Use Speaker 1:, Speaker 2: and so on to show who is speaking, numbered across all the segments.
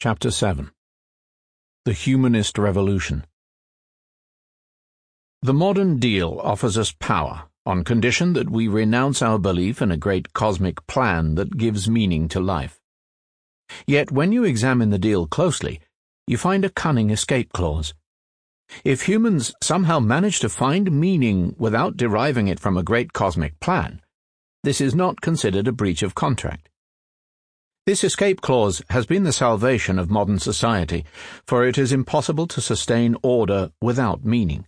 Speaker 1: Chapter 7 The Humanist Revolution The modern deal offers us power on condition that we renounce our belief in a great cosmic plan that gives meaning to life. Yet when you examine the deal closely, you find a cunning escape clause. If humans somehow manage to find meaning without deriving it from a great cosmic plan, this is not considered a breach of contract. This escape clause has been the salvation of modern society, for it is impossible to sustain order without meaning.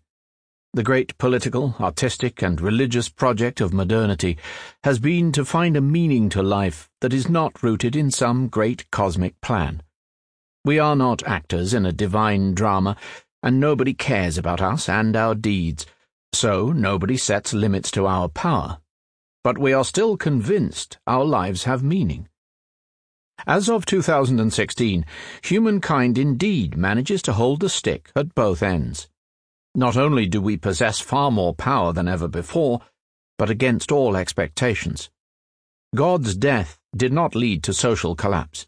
Speaker 1: The great political, artistic, and religious project of modernity has been to find a meaning to life that is not rooted in some great cosmic plan. We are not actors in a divine drama, and nobody cares about us and our deeds, so nobody sets limits to our power. But we are still convinced our lives have meaning. As of 2016, humankind indeed manages to hold the stick at both ends. Not only do we possess far more power than ever before, but against all expectations. God's death did not lead to social collapse.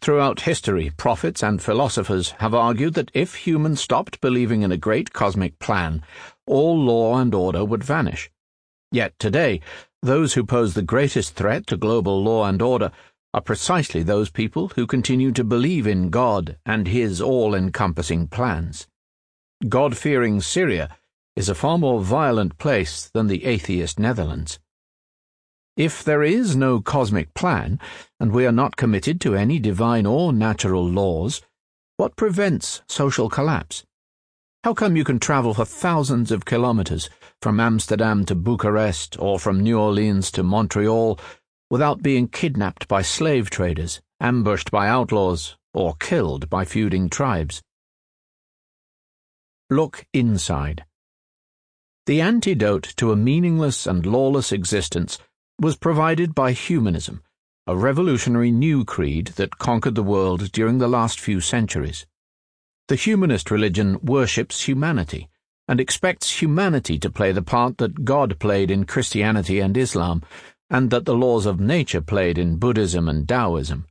Speaker 1: Throughout history, prophets and philosophers have argued that if humans stopped believing in a great cosmic plan, all law and order would vanish. Yet today, those who pose the greatest threat to global law and order are precisely those people who continue to believe in God and His all encompassing plans. God fearing Syria is a far more violent place than the atheist Netherlands. If there is no cosmic plan, and we are not committed to any divine or natural laws, what prevents social collapse? How come you can travel for thousands of kilometers from Amsterdam to Bucharest or from New Orleans to Montreal without being kidnapped by slave traders, ambushed by outlaws, or killed by feuding tribes. Look inside. The antidote to a meaningless and lawless existence was provided by humanism, a revolutionary new creed that conquered the world during the last few centuries. The humanist religion worships humanity and expects humanity to play the part that God played in Christianity and Islam and that the laws of nature played in Buddhism and Taoism.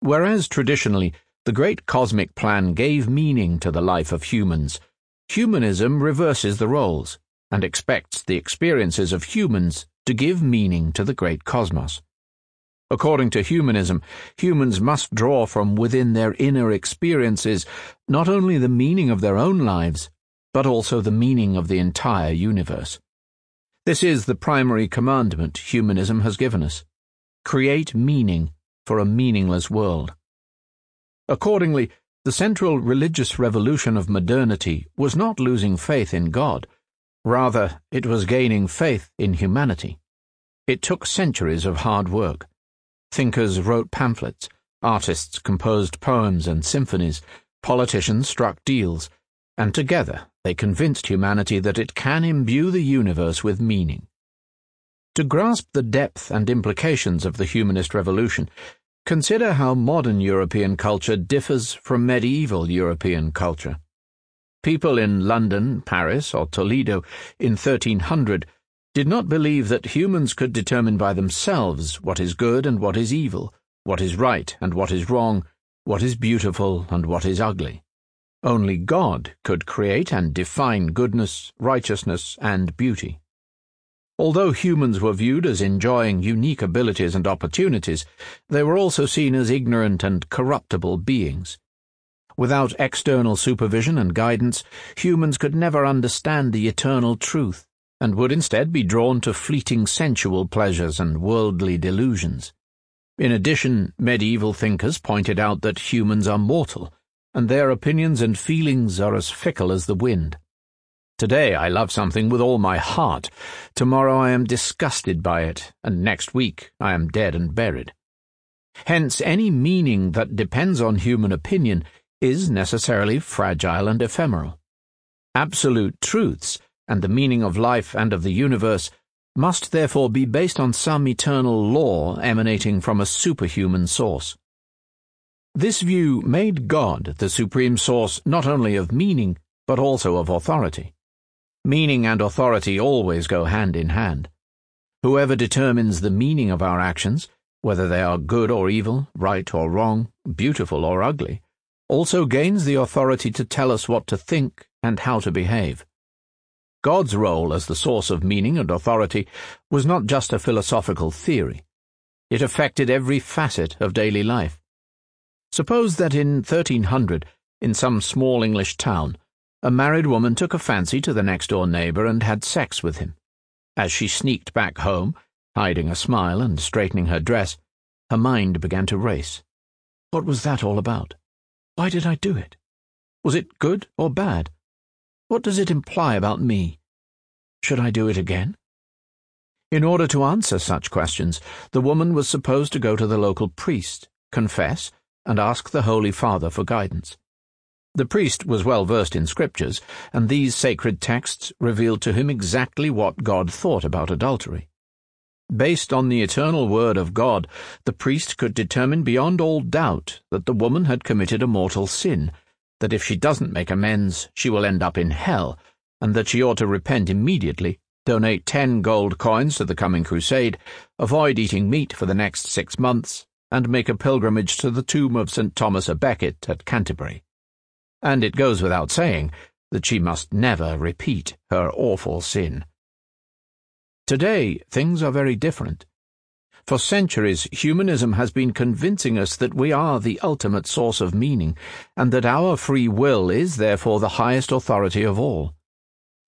Speaker 1: Whereas traditionally the great cosmic plan gave meaning to the life of humans, humanism reverses the roles and expects the experiences of humans to give meaning to the great cosmos. According to humanism, humans must draw from within their inner experiences not only the meaning of their own lives, but also the meaning of the entire universe. This is the primary commandment humanism has given us create meaning for a meaningless world. Accordingly, the central religious revolution of modernity was not losing faith in God, rather, it was gaining faith in humanity. It took centuries of hard work. Thinkers wrote pamphlets, artists composed poems and symphonies, politicians struck deals and together they convinced humanity that it can imbue the universe with meaning. To grasp the depth and implications of the humanist revolution, consider how modern European culture differs from medieval European culture. People in London, Paris, or Toledo in 1300 did not believe that humans could determine by themselves what is good and what is evil, what is right and what is wrong, what is beautiful and what is ugly. Only God could create and define goodness, righteousness, and beauty. Although humans were viewed as enjoying unique abilities and opportunities, they were also seen as ignorant and corruptible beings. Without external supervision and guidance, humans could never understand the eternal truth, and would instead be drawn to fleeting sensual pleasures and worldly delusions. In addition, medieval thinkers pointed out that humans are mortal and their opinions and feelings are as fickle as the wind. Today I love something with all my heart, tomorrow I am disgusted by it, and next week I am dead and buried. Hence, any meaning that depends on human opinion is necessarily fragile and ephemeral. Absolute truths, and the meaning of life and of the universe, must therefore be based on some eternal law emanating from a superhuman source. This view made God the supreme source not only of meaning, but also of authority. Meaning and authority always go hand in hand. Whoever determines the meaning of our actions whether they are good or evil, right or wrong, beautiful or ugly, also gains the authority to tell us what to think and how to behave. God's role as the source of meaning and authority was not just a philosophical theory. It affected every facet of daily life. Suppose that in 1300, in some small English town, a married woman took a fancy to the next door neighbor and had sex with him. As she sneaked back home, hiding a smile and straightening her dress, her mind began to race. What was that all about? Why did I do it? Was it good or bad? What does it imply about me? Should I do it again? In order to answer such questions, the woman was supposed to go to the local priest, confess, and ask the Holy Father for guidance. The priest was well versed in scriptures, and these sacred texts revealed to him exactly what God thought about adultery. Based on the eternal word of God, the priest could determine beyond all doubt that the woman had committed a mortal sin, that if she doesn't make amends, she will end up in hell, and that she ought to repent immediately donate 10 gold coins to the coming crusade, avoid eating meat for the next six months, and make a pilgrimage to the tomb of St. Thomas a Becket at Canterbury. And it goes without saying that she must never repeat her awful sin. Today, things are very different. For centuries, humanism has been convincing us that we are the ultimate source of meaning, and that our free will is therefore the highest authority of all.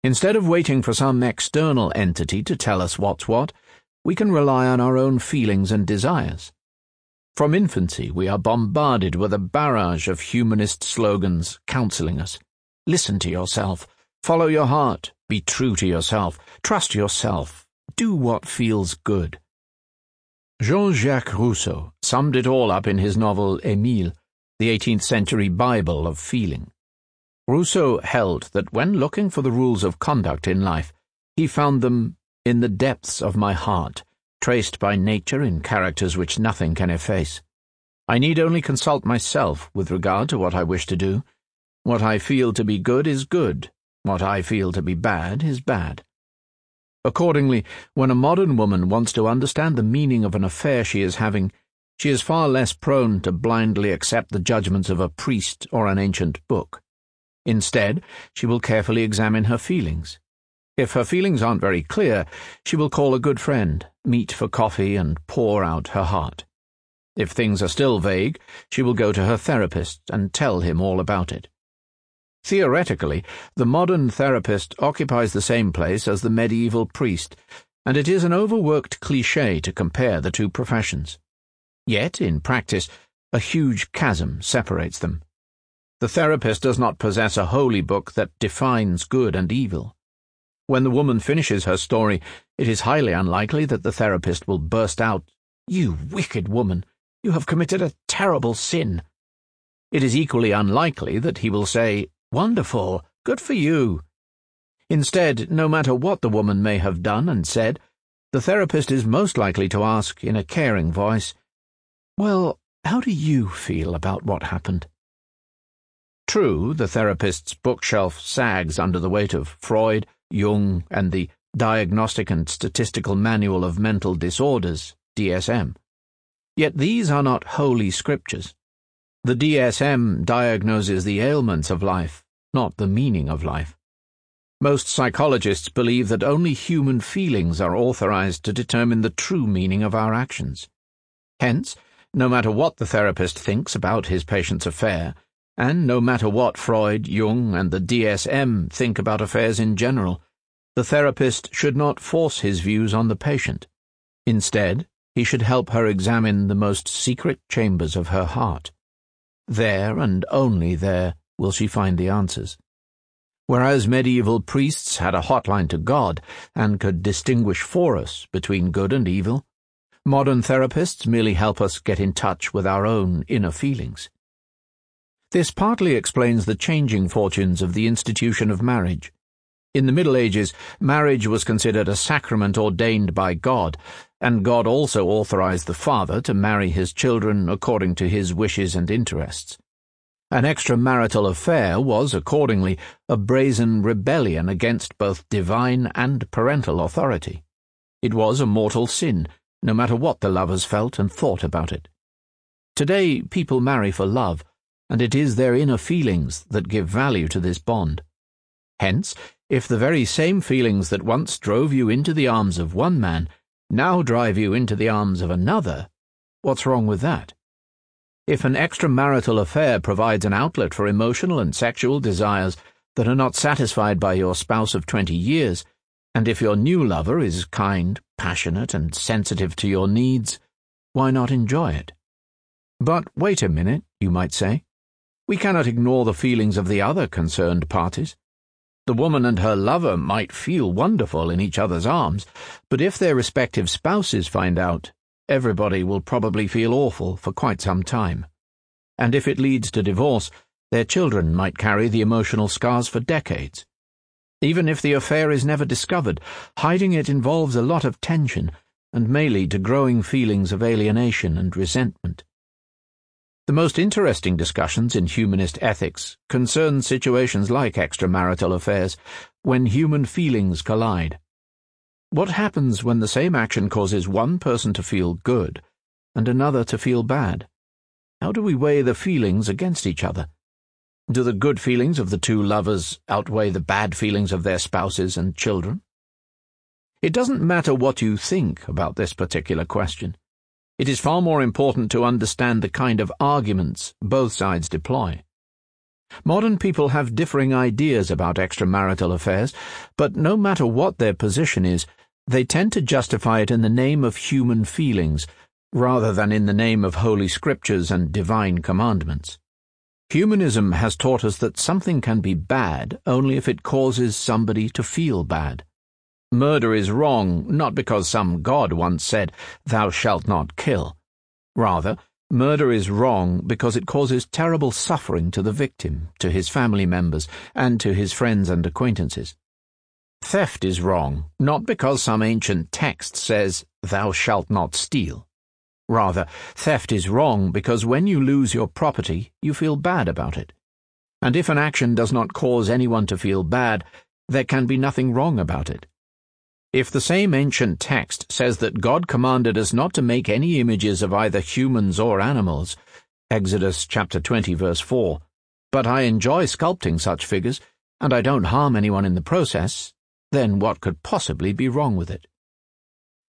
Speaker 1: Instead of waiting for some external entity to tell us what's what, we can rely on our own feelings and desires. From infancy, we are bombarded with a barrage of humanist slogans counseling us. Listen to yourself. Follow your heart. Be true to yourself. Trust yourself. Do what feels good. Jean Jacques Rousseau summed it all up in his novel Émile, the 18th century Bible of feeling. Rousseau held that when looking for the rules of conduct in life, he found them in the depths of my heart, traced by nature in characters which nothing can efface. I need only consult myself with regard to what I wish to do. What I feel to be good is good, what I feel to be bad is bad. Accordingly, when a modern woman wants to understand the meaning of an affair she is having, she is far less prone to blindly accept the judgments of a priest or an ancient book. Instead, she will carefully examine her feelings. If her feelings aren't very clear, she will call a good friend, meet for coffee, and pour out her heart. If things are still vague, she will go to her therapist and tell him all about it. Theoretically, the modern therapist occupies the same place as the medieval priest, and it is an overworked cliche to compare the two professions. Yet, in practice, a huge chasm separates them. The therapist does not possess a holy book that defines good and evil. When the woman finishes her story, it is highly unlikely that the therapist will burst out, You wicked woman, you have committed a terrible sin. It is equally unlikely that he will say, Wonderful, good for you. Instead, no matter what the woman may have done and said, the therapist is most likely to ask in a caring voice, Well, how do you feel about what happened? True, the therapist's bookshelf sags under the weight of Freud, Jung, and the Diagnostic and Statistical Manual of Mental Disorders, DSM. Yet these are not holy scriptures. The DSM diagnoses the ailments of life, not the meaning of life. Most psychologists believe that only human feelings are authorized to determine the true meaning of our actions. Hence, no matter what the therapist thinks about his patient's affair, and no matter what Freud, Jung, and the DSM think about affairs in general, the therapist should not force his views on the patient. Instead, he should help her examine the most secret chambers of her heart. There, and only there, will she find the answers. Whereas medieval priests had a hotline to God and could distinguish for us between good and evil, modern therapists merely help us get in touch with our own inner feelings. This partly explains the changing fortunes of the institution of marriage. In the Middle Ages, marriage was considered a sacrament ordained by God, and God also authorized the father to marry his children according to his wishes and interests. An extramarital affair was, accordingly, a brazen rebellion against both divine and parental authority. It was a mortal sin, no matter what the lovers felt and thought about it. Today, people marry for love, and it is their inner feelings that give value to this bond. Hence, if the very same feelings that once drove you into the arms of one man now drive you into the arms of another, what's wrong with that? If an extramarital affair provides an outlet for emotional and sexual desires that are not satisfied by your spouse of 20 years, and if your new lover is kind, passionate, and sensitive to your needs, why not enjoy it? But wait a minute, you might say. We cannot ignore the feelings of the other concerned parties. The woman and her lover might feel wonderful in each other's arms, but if their respective spouses find out, everybody will probably feel awful for quite some time. And if it leads to divorce, their children might carry the emotional scars for decades. Even if the affair is never discovered, hiding it involves a lot of tension and may lead to growing feelings of alienation and resentment. The most interesting discussions in humanist ethics concern situations like extramarital affairs, when human feelings collide. What happens when the same action causes one person to feel good and another to feel bad? How do we weigh the feelings against each other? Do the good feelings of the two lovers outweigh the bad feelings of their spouses and children? It doesn't matter what you think about this particular question. It is far more important to understand the kind of arguments both sides deploy. Modern people have differing ideas about extramarital affairs, but no matter what their position is, they tend to justify it in the name of human feelings, rather than in the name of holy scriptures and divine commandments. Humanism has taught us that something can be bad only if it causes somebody to feel bad. Murder is wrong not because some god once said, Thou shalt not kill. Rather, murder is wrong because it causes terrible suffering to the victim, to his family members, and to his friends and acquaintances. Theft is wrong, not because some ancient text says, Thou shalt not steal. Rather, theft is wrong because when you lose your property, you feel bad about it. And if an action does not cause anyone to feel bad, there can be nothing wrong about it. If the same ancient text says that God commanded us not to make any images of either humans or animals, Exodus chapter 20 verse 4, but I enjoy sculpting such figures, and I don't harm anyone in the process, then what could possibly be wrong with it?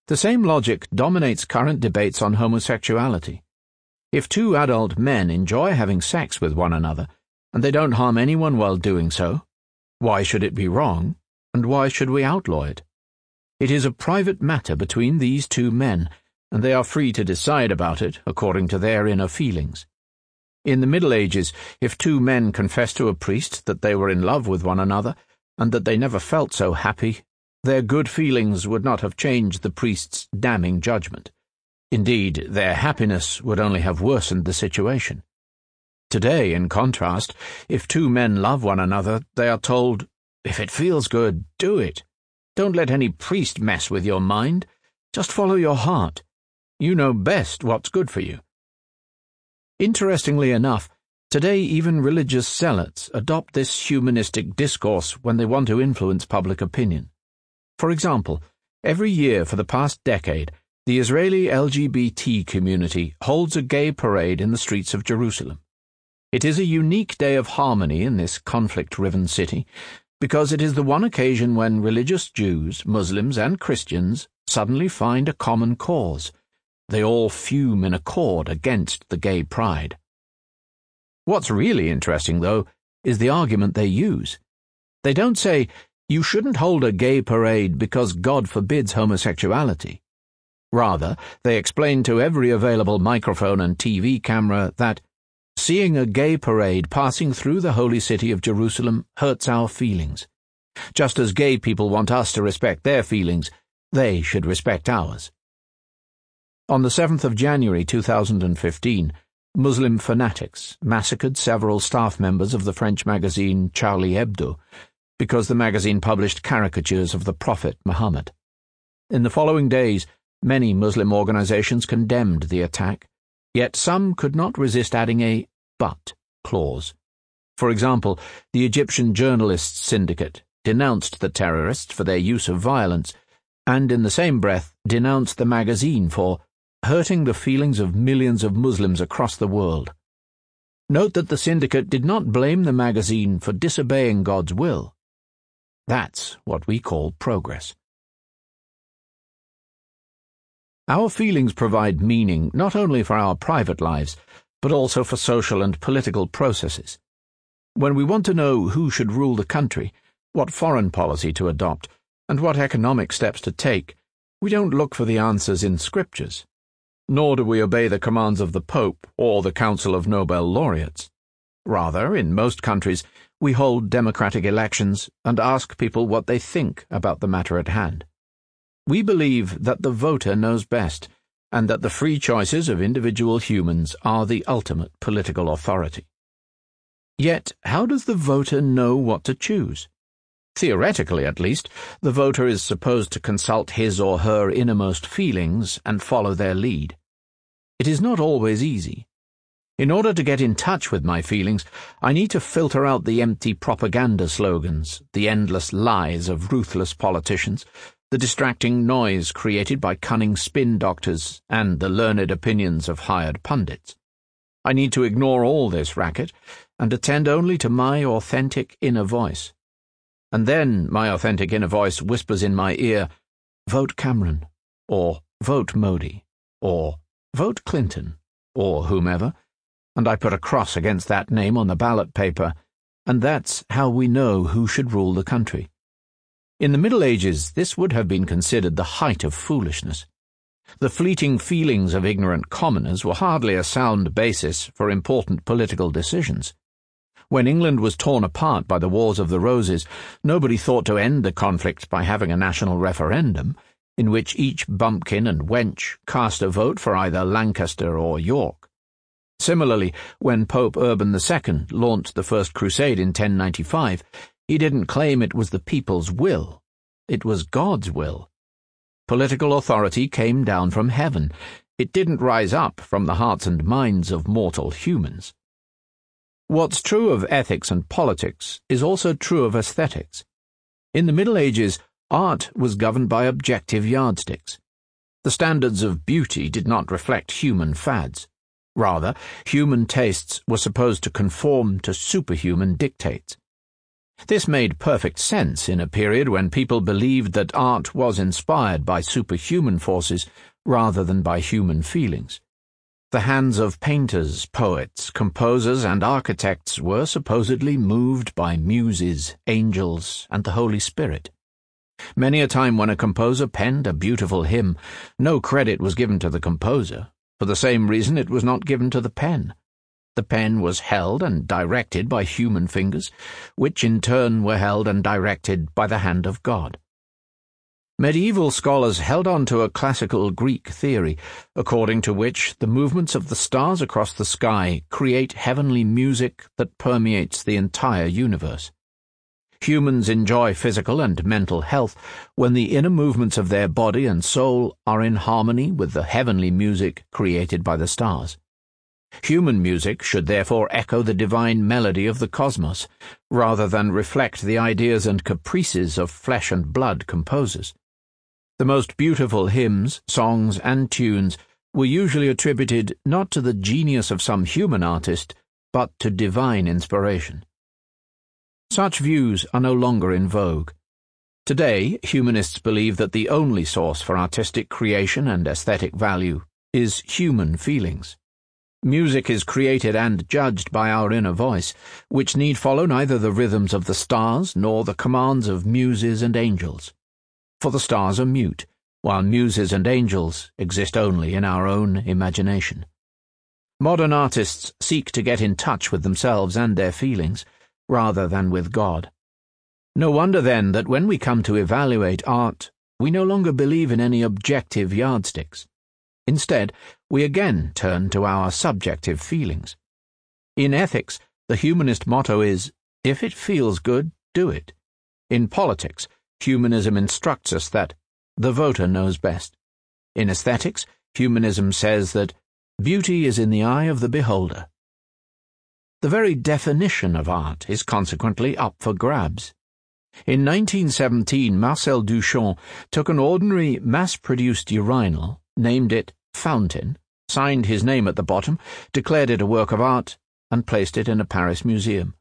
Speaker 1: The same logic dominates current debates on homosexuality. If two adult men enjoy having sex with one another, and they don't harm anyone while doing so, why should it be wrong, and why should we outlaw it? It is a private matter between these two men, and they are free to decide about it according to their inner feelings. In the Middle Ages, if two men confessed to a priest that they were in love with one another, and that they never felt so happy, their good feelings would not have changed the priest's damning judgment. Indeed, their happiness would only have worsened the situation. Today, in contrast, if two men love one another, they are told, if it feels good, do it. Don't let any priest mess with your mind. Just follow your heart. You know best what's good for you. Interestingly enough, Today, even religious zealots adopt this humanistic discourse when they want to influence public opinion. For example, every year for the past decade, the Israeli LGBT community holds a gay parade in the streets of Jerusalem. It is a unique day of harmony in this conflict riven city because it is the one occasion when religious Jews, Muslims, and Christians suddenly find a common cause. They all fume in accord against the gay pride. What's really interesting, though, is the argument they use. They don't say, you shouldn't hold a gay parade because God forbids homosexuality. Rather, they explain to every available microphone and TV camera that seeing a gay parade passing through the holy city of Jerusalem hurts our feelings. Just as gay people want us to respect their feelings, they should respect ours. On the 7th of January 2015, Muslim fanatics massacred several staff members of the French magazine Charlie Hebdo because the magazine published caricatures of the Prophet Muhammad. In the following days, many Muslim organizations condemned the attack, yet some could not resist adding a but clause. For example, the Egyptian Journalists Syndicate denounced the terrorists for their use of violence, and in the same breath denounced the magazine for hurting the feelings of millions of Muslims across the world. Note that the syndicate did not blame the magazine for disobeying God's will. That's what we call progress. Our feelings provide meaning not only for our private lives, but also for social and political processes. When we want to know who should rule the country, what foreign policy to adopt, and what economic steps to take, we don't look for the answers in scriptures nor do we obey the commands of the Pope or the Council of Nobel laureates. Rather, in most countries, we hold democratic elections and ask people what they think about the matter at hand. We believe that the voter knows best, and that the free choices of individual humans are the ultimate political authority. Yet, how does the voter know what to choose? Theoretically, at least, the voter is supposed to consult his or her innermost feelings and follow their lead. It is not always easy. In order to get in touch with my feelings, I need to filter out the empty propaganda slogans, the endless lies of ruthless politicians, the distracting noise created by cunning spin doctors, and the learned opinions of hired pundits. I need to ignore all this racket and attend only to my authentic inner voice. And then my authentic inner voice whispers in my ear, Vote Cameron, or Vote Modi, or Vote Clinton, or whomever, and I put a cross against that name on the ballot paper, and that's how we know who should rule the country. In the Middle Ages, this would have been considered the height of foolishness. The fleeting feelings of ignorant commoners were hardly a sound basis for important political decisions. When England was torn apart by the Wars of the Roses, nobody thought to end the conflict by having a national referendum in which each bumpkin and wench cast a vote for either Lancaster or York. Similarly, when Pope Urban II launched the First Crusade in 1095, he didn't claim it was the people's will. It was God's will. Political authority came down from heaven. It didn't rise up from the hearts and minds of mortal humans. What's true of ethics and politics is also true of aesthetics. In the Middle Ages, Art was governed by objective yardsticks. The standards of beauty did not reflect human fads. Rather, human tastes were supposed to conform to superhuman dictates. This made perfect sense in a period when people believed that art was inspired by superhuman forces rather than by human feelings. The hands of painters, poets, composers, and architects were supposedly moved by muses, angels, and the Holy Spirit. Many a time when a composer penned a beautiful hymn, no credit was given to the composer, for the same reason it was not given to the pen. The pen was held and directed by human fingers, which in turn were held and directed by the hand of God. Medieval scholars held on to a classical Greek theory, according to which the movements of the stars across the sky create heavenly music that permeates the entire universe. Humans enjoy physical and mental health when the inner movements of their body and soul are in harmony with the heavenly music created by the stars. Human music should therefore echo the divine melody of the cosmos, rather than reflect the ideas and caprices of flesh and blood composers. The most beautiful hymns, songs, and tunes were usually attributed not to the genius of some human artist, but to divine inspiration. Such views are no longer in vogue. Today, humanists believe that the only source for artistic creation and aesthetic value is human feelings. Music is created and judged by our inner voice, which need follow neither the rhythms of the stars nor the commands of muses and angels. For the stars are mute, while muses and angels exist only in our own imagination. Modern artists seek to get in touch with themselves and their feelings rather than with God. No wonder then that when we come to evaluate art, we no longer believe in any objective yardsticks. Instead, we again turn to our subjective feelings. In ethics, the humanist motto is if it feels good, do it. In politics, humanism instructs us that the voter knows best. In aesthetics, humanism says that beauty is in the eye of the beholder. The very definition of art is consequently up for grabs. In 1917, Marcel Duchamp took an ordinary mass produced urinal, named it Fountain, signed his name at the bottom, declared it a work of art, and placed it in a Paris museum.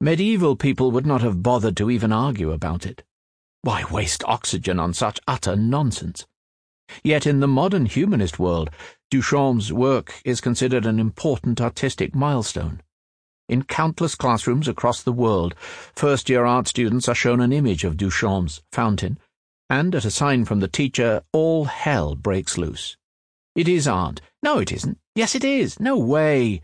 Speaker 1: Medieval people would not have bothered to even argue about it. Why waste oxygen on such utter nonsense? Yet in the modern humanist world, Duchamp's work is considered an important artistic milestone. In countless classrooms across the world, first year art students are shown an image of Duchamp's fountain, and at a sign from the teacher, all hell breaks loose. It is art. No, it isn't. Yes, it is. No way.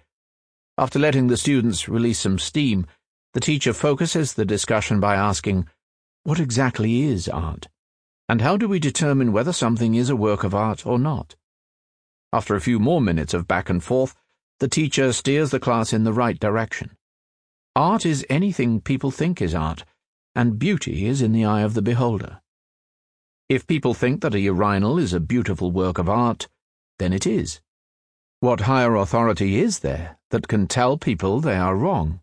Speaker 1: After letting the students release some steam, the teacher focuses the discussion by asking, What exactly is art? And how do we determine whether something is a work of art or not? After a few more minutes of back and forth, the teacher steers the class in the right direction. Art is anything people think is art, and beauty is in the eye of the beholder. If people think that a urinal is a beautiful work of art, then it is. What higher authority is there that can tell people they are wrong?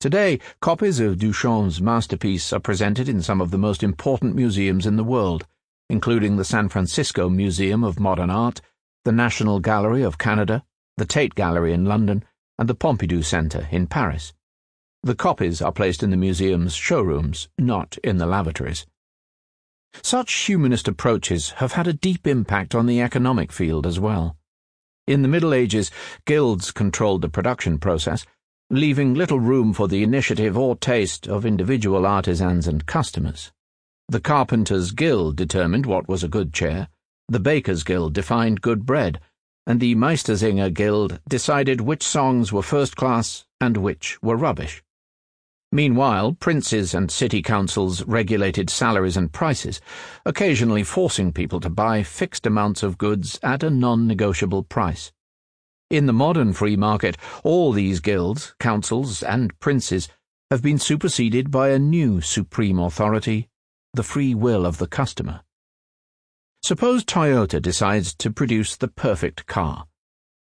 Speaker 1: Today, copies of Duchamp's masterpiece are presented in some of the most important museums in the world, including the San Francisco Museum of Modern Art, the National Gallery of Canada, the Tate Gallery in London, and the Pompidou Centre in Paris. The copies are placed in the museum's showrooms, not in the lavatories. Such humanist approaches have had a deep impact on the economic field as well. In the Middle Ages, guilds controlled the production process, leaving little room for the initiative or taste of individual artisans and customers. The Carpenters' Guild determined what was a good chair, the Bakers' Guild defined good bread, and the Meistersinger Guild decided which songs were first class and which were rubbish. Meanwhile, princes and city councils regulated salaries and prices, occasionally forcing people to buy fixed amounts of goods at a non negotiable price. In the modern free market, all these guilds, councils, and princes have been superseded by a new supreme authority the free will of the customer. Suppose Toyota decides to produce the perfect car.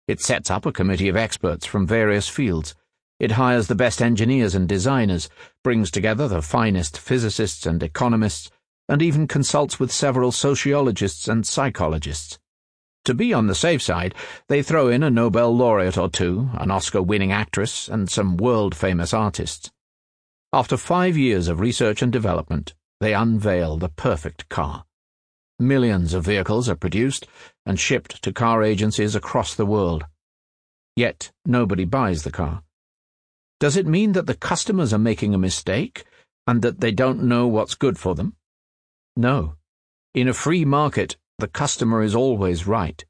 Speaker 1: It sets up a committee of experts from various fields it hires the best engineers and designers, brings together the finest physicists and economists, and even consults with several sociologists and psychologists. To be on the safe side, they throw in a Nobel laureate or two, an Oscar winning actress, and some world famous artists. After five years of research and development, they unveil the perfect car. Millions of vehicles are produced and shipped to car agencies across the world. Yet nobody buys the car. Does it mean that the customers are making a mistake and that they don't know what's good for them? No. In a free market, the customer is always right.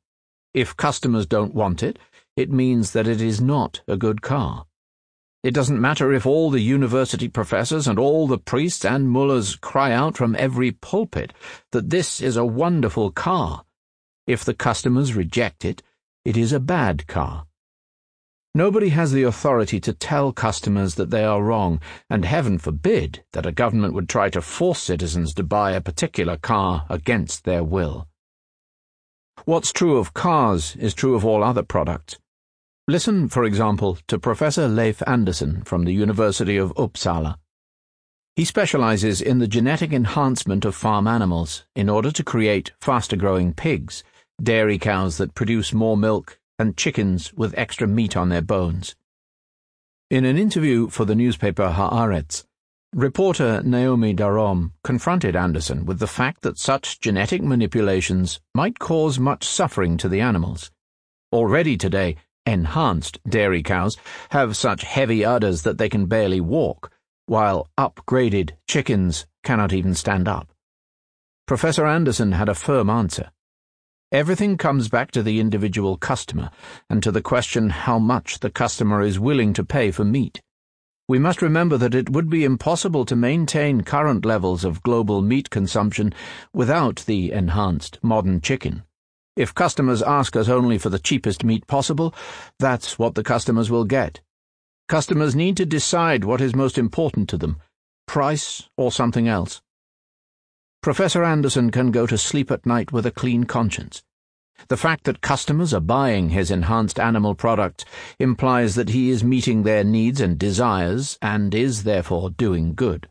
Speaker 1: If customers don't want it, it means that it is not a good car. It doesn't matter if all the university professors and all the priests and mullahs cry out from every pulpit that this is a wonderful car. If the customers reject it, it is a bad car. Nobody has the authority to tell customers that they are wrong, and heaven forbid that a government would try to force citizens to buy a particular car against their will. What's true of cars is true of all other products. Listen, for example, to Professor Leif Andersson from the University of Uppsala. He specializes in the genetic enhancement of farm animals in order to create faster growing pigs, dairy cows that produce more milk, and chickens with extra meat on their bones. In an interview for the newspaper Haaretz, reporter Naomi Darom confronted Andersson with the fact that such genetic manipulations might cause much suffering to the animals. Already today, enhanced dairy cows have such heavy udders that they can barely walk, while upgraded chickens cannot even stand up. Professor Andersson had a firm answer. Everything comes back to the individual customer and to the question how much the customer is willing to pay for meat. We must remember that it would be impossible to maintain current levels of global meat consumption without the enhanced modern chicken. If customers ask us only for the cheapest meat possible, that's what the customers will get. Customers need to decide what is most important to them price or something else. Professor Andersson can go to sleep at night with a clean conscience. The fact that customers are buying his enhanced animal products implies that he is meeting their needs and desires and is therefore doing good.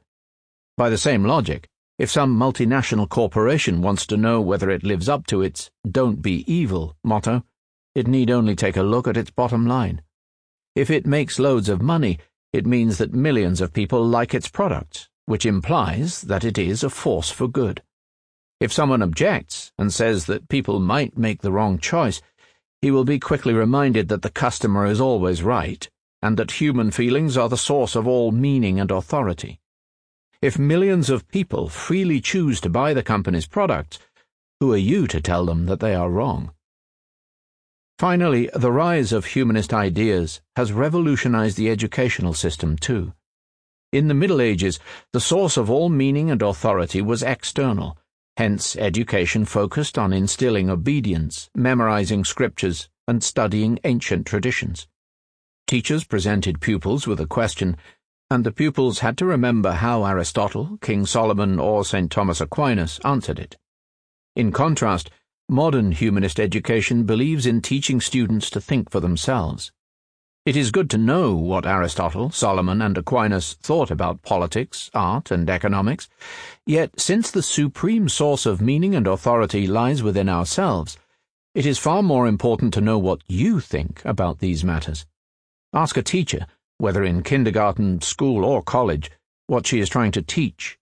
Speaker 1: By the same logic, if some multinational corporation wants to know whether it lives up to its don't be evil motto, it need only take a look at its bottom line. If it makes loads of money, it means that millions of people like its products, which implies that it is a force for good. If someone objects and says that people might make the wrong choice, he will be quickly reminded that the customer is always right, and that human feelings are the source of all meaning and authority. If millions of people freely choose to buy the company's products, who are you to tell them that they are wrong? Finally, the rise of humanist ideas has revolutionized the educational system too. In the Middle Ages, the source of all meaning and authority was external, hence education focused on instilling obedience, memorizing scriptures, and studying ancient traditions. Teachers presented pupils with a question and the pupils had to remember how Aristotle, King Solomon, or St. Thomas Aquinas answered it. In contrast, modern humanist education believes in teaching students to think for themselves. It is good to know what Aristotle, Solomon, and Aquinas thought about politics, art, and economics, yet since the supreme source of meaning and authority lies within ourselves, it is far more important to know what you think about these matters. Ask a teacher whether in kindergarten, school, or college, what she is trying to teach.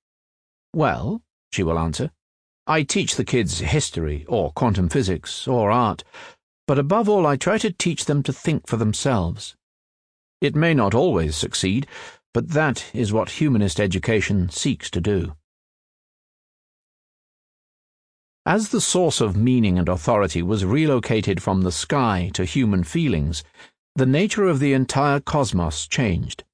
Speaker 1: Well, she will answer, I teach the kids history, or quantum physics, or art, but above all I try to teach them to think for themselves. It may not always succeed, but that is what humanist education seeks to do. As the source of meaning and authority was relocated from the sky to human feelings, the nature of the entire cosmos changed.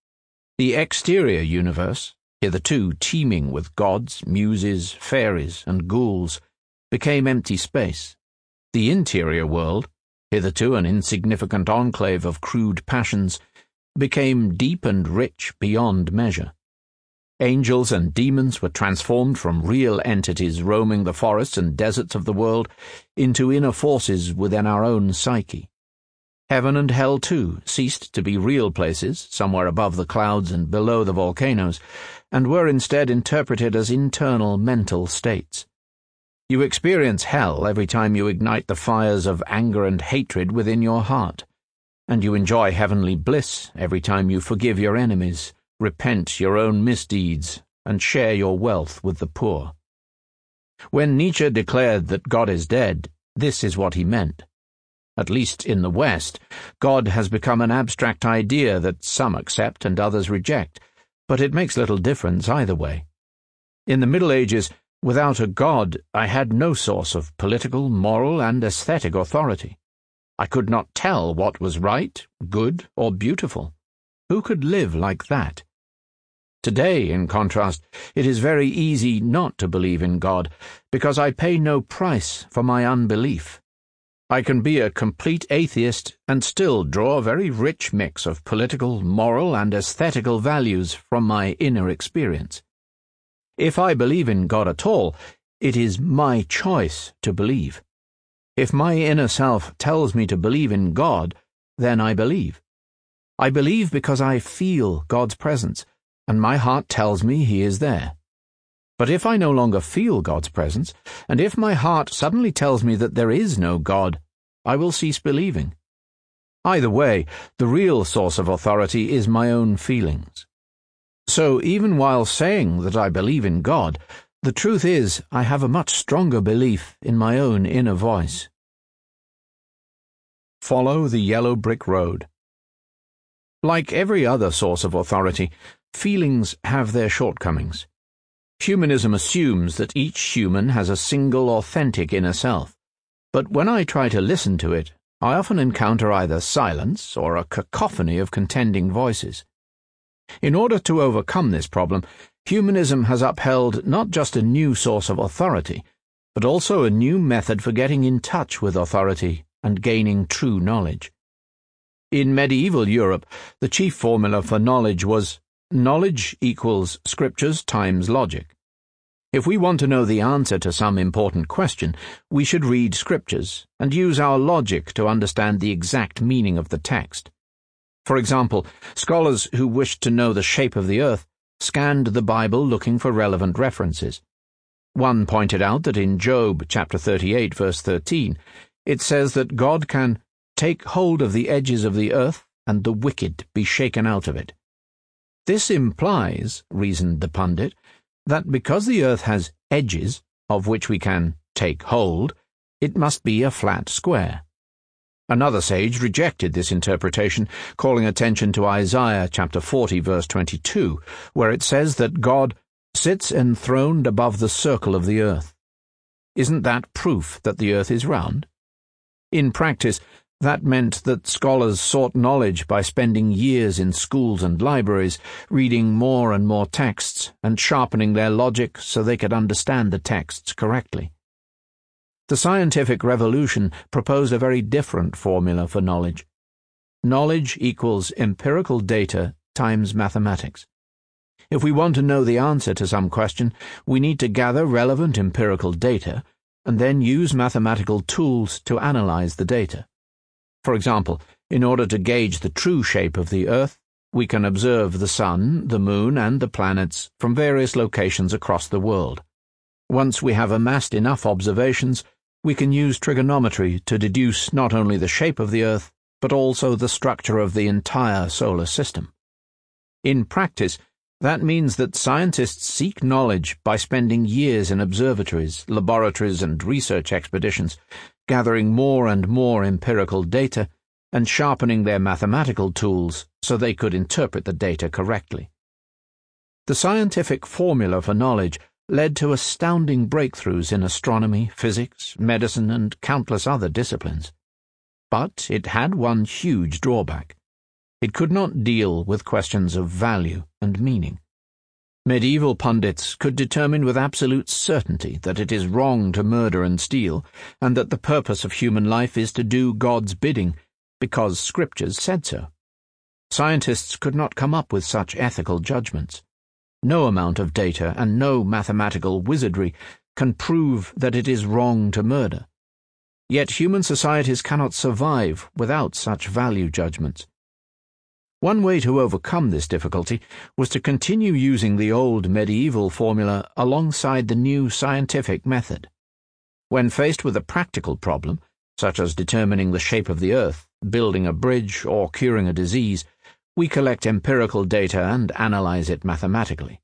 Speaker 1: The exterior universe, hitherto teeming with gods, muses, fairies, and ghouls, became empty space. The interior world, hitherto an insignificant enclave of crude passions, became deep and rich beyond measure. Angels and demons were transformed from real entities roaming the forests and deserts of the world into inner forces within our own psyche. Heaven and hell, too, ceased to be real places, somewhere above the clouds and below the volcanoes, and were instead interpreted as internal mental states. You experience hell every time you ignite the fires of anger and hatred within your heart, and you enjoy heavenly bliss every time you forgive your enemies, repent your own misdeeds, and share your wealth with the poor. When Nietzsche declared that God is dead, this is what he meant. At least in the West, God has become an abstract idea that some accept and others reject, but it makes little difference either way. In the Middle Ages, without a God, I had no source of political, moral, and aesthetic authority. I could not tell what was right, good, or beautiful. Who could live like that? Today, in contrast, it is very easy not to believe in God, because I pay no price for my unbelief. I can be a complete atheist and still draw a very rich mix of political, moral, and aesthetical values from my inner experience. If I believe in God at all, it is my choice to believe. If my inner self tells me to believe in God, then I believe. I believe because I feel God's presence, and my heart tells me He is there. But if I no longer feel God's presence, and if my heart suddenly tells me that there is no God, I will cease believing. Either way, the real source of authority is my own feelings. So even while saying that I believe in God, the truth is I have a much stronger belief in my own inner voice. Follow the yellow brick road. Like every other source of authority, feelings have their shortcomings. Humanism assumes that each human has a single authentic inner self. But when I try to listen to it, I often encounter either silence or a cacophony of contending voices. In order to overcome this problem, humanism has upheld not just a new source of authority, but also a new method for getting in touch with authority and gaining true knowledge. In medieval Europe, the chief formula for knowledge was knowledge equals scriptures times logic. If we want to know the answer to some important question, we should read scriptures and use our logic to understand the exact meaning of the text. For example, scholars who wished to know the shape of the earth scanned the Bible looking for relevant references. One pointed out that in Job chapter 38 verse 13, it says that God can take hold of the edges of the earth and the wicked be shaken out of it. This implies, reasoned the pundit, that because the earth has edges of which we can take hold, it must be a flat square. Another sage rejected this interpretation, calling attention to Isaiah chapter 40 verse 22, where it says that God sits enthroned above the circle of the earth. Isn't that proof that the earth is round? In practice, that meant that scholars sought knowledge by spending years in schools and libraries, reading more and more texts, and sharpening their logic so they could understand the texts correctly. The scientific revolution proposed a very different formula for knowledge. Knowledge equals empirical data times mathematics. If we want to know the answer to some question, we need to gather relevant empirical data and then use mathematical tools to analyze the data. For example, in order to gauge the true shape of the Earth, we can observe the Sun, the Moon, and the planets from various locations across the world. Once we have amassed enough observations, we can use trigonometry to deduce not only the shape of the Earth, but also the structure of the entire solar system. In practice, that means that scientists seek knowledge by spending years in observatories, laboratories, and research expeditions, gathering more and more empirical data and sharpening their mathematical tools so they could interpret the data correctly. The scientific formula for knowledge led to astounding breakthroughs in astronomy, physics, medicine, and countless other disciplines. But it had one huge drawback. It could not deal with questions of value and meaning. Medieval pundits could determine with absolute certainty that it is wrong to murder and steal, and that the purpose of human life is to do God's bidding, because scriptures said so. Scientists could not come up with such ethical judgments. No amount of data and no mathematical wizardry can prove that it is wrong to murder. Yet human societies cannot survive without such value judgments. One way to overcome this difficulty was to continue using the old medieval formula alongside the new scientific method. When faced with a practical problem, such as determining the shape of the Earth, building a bridge, or curing a disease, we collect empirical data and analyze it mathematically.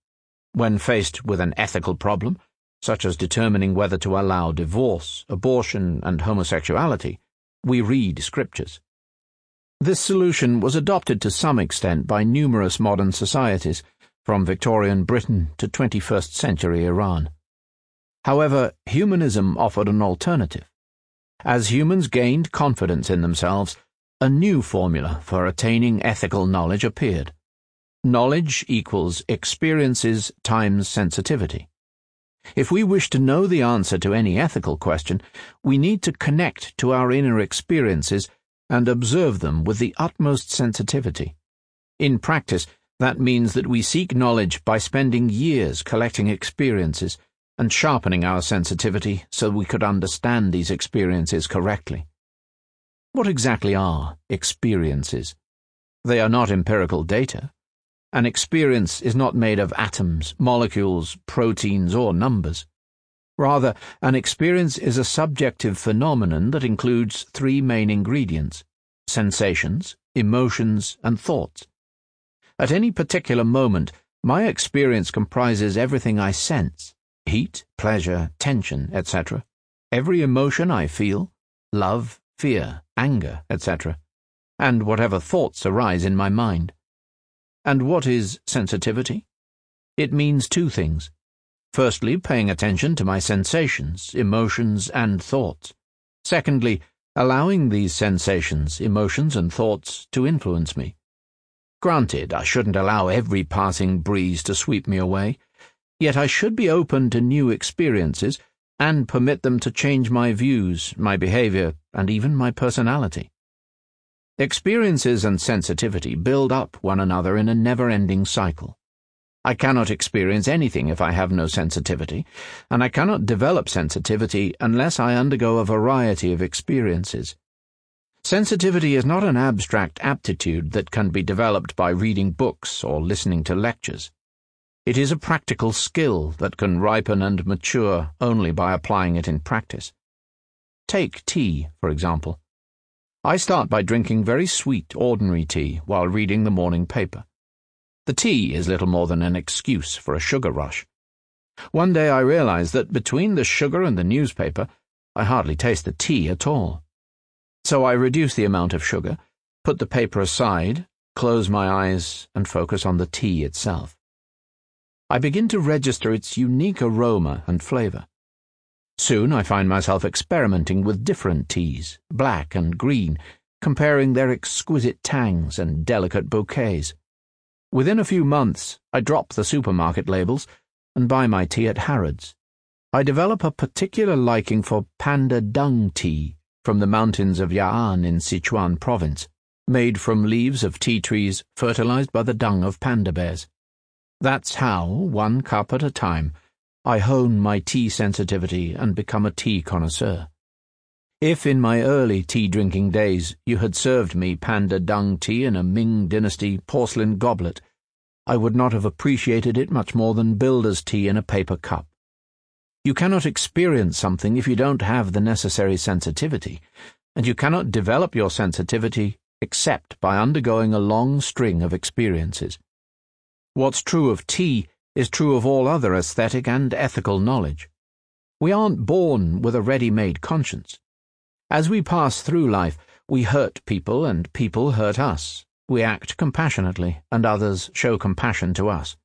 Speaker 1: When faced with an ethical problem, such as determining whether to allow divorce, abortion, and homosexuality, we read scriptures. This solution was adopted to some extent by numerous modern societies, from Victorian Britain to 21st century Iran. However, humanism offered an alternative. As humans gained confidence in themselves, a new formula for attaining ethical knowledge appeared. Knowledge equals experiences times sensitivity. If we wish to know the answer to any ethical question, we need to connect to our inner experiences and observe them with the utmost sensitivity. In practice, that means that we seek knowledge by spending years collecting experiences and sharpening our sensitivity so we could understand these experiences correctly. What exactly are experiences? They are not empirical data. An experience is not made of atoms, molecules, proteins, or numbers. Rather, an experience is a subjective phenomenon that includes three main ingredients sensations, emotions, and thoughts. At any particular moment, my experience comprises everything I sense heat, pleasure, tension, etc., every emotion I feel, love, fear, anger, etc., and whatever thoughts arise in my mind. And what is sensitivity? It means two things Firstly, paying attention to my sensations, emotions, and thoughts. Secondly, allowing these sensations, emotions, and thoughts to influence me. Granted, I shouldn't allow every passing breeze to sweep me away, yet I should be open to new experiences and permit them to change my views, my behavior, and even my personality. Experiences and sensitivity build up one another in a never ending cycle. I cannot experience anything if I have no sensitivity, and I cannot develop sensitivity unless I undergo a variety of experiences. Sensitivity is not an abstract aptitude that can be developed by reading books or listening to lectures. It is a practical skill that can ripen and mature only by applying it in practice. Take tea, for example. I start by drinking very sweet, ordinary tea while reading the morning paper. The tea is little more than an excuse for a sugar rush. One day I realize that between the sugar and the newspaper, I hardly taste the tea at all. So I reduce the amount of sugar, put the paper aside, close my eyes, and focus on the tea itself. I begin to register its unique aroma and flavor. Soon I find myself experimenting with different teas, black and green, comparing their exquisite tangs and delicate bouquets. Within a few months, I drop the supermarket labels and buy my tea at Harrods. I develop a particular liking for panda dung tea from the mountains of Ya'an in Sichuan province, made from leaves of tea trees fertilized by the dung of panda bears. That's how, one cup at a time, I hone my tea sensitivity and become a tea connoisseur. If in my early tea drinking days you had served me panda dung tea in a Ming Dynasty porcelain goblet, I would not have appreciated it much more than builder's tea in a paper cup. You cannot experience something if you don't have the necessary sensitivity, and you cannot develop your sensitivity except by undergoing a long string of experiences. What's true of tea is true of all other aesthetic and ethical knowledge. We aren't born with a ready made conscience. As we pass through life, we hurt people and people hurt us. We act compassionately, and others show compassion to us.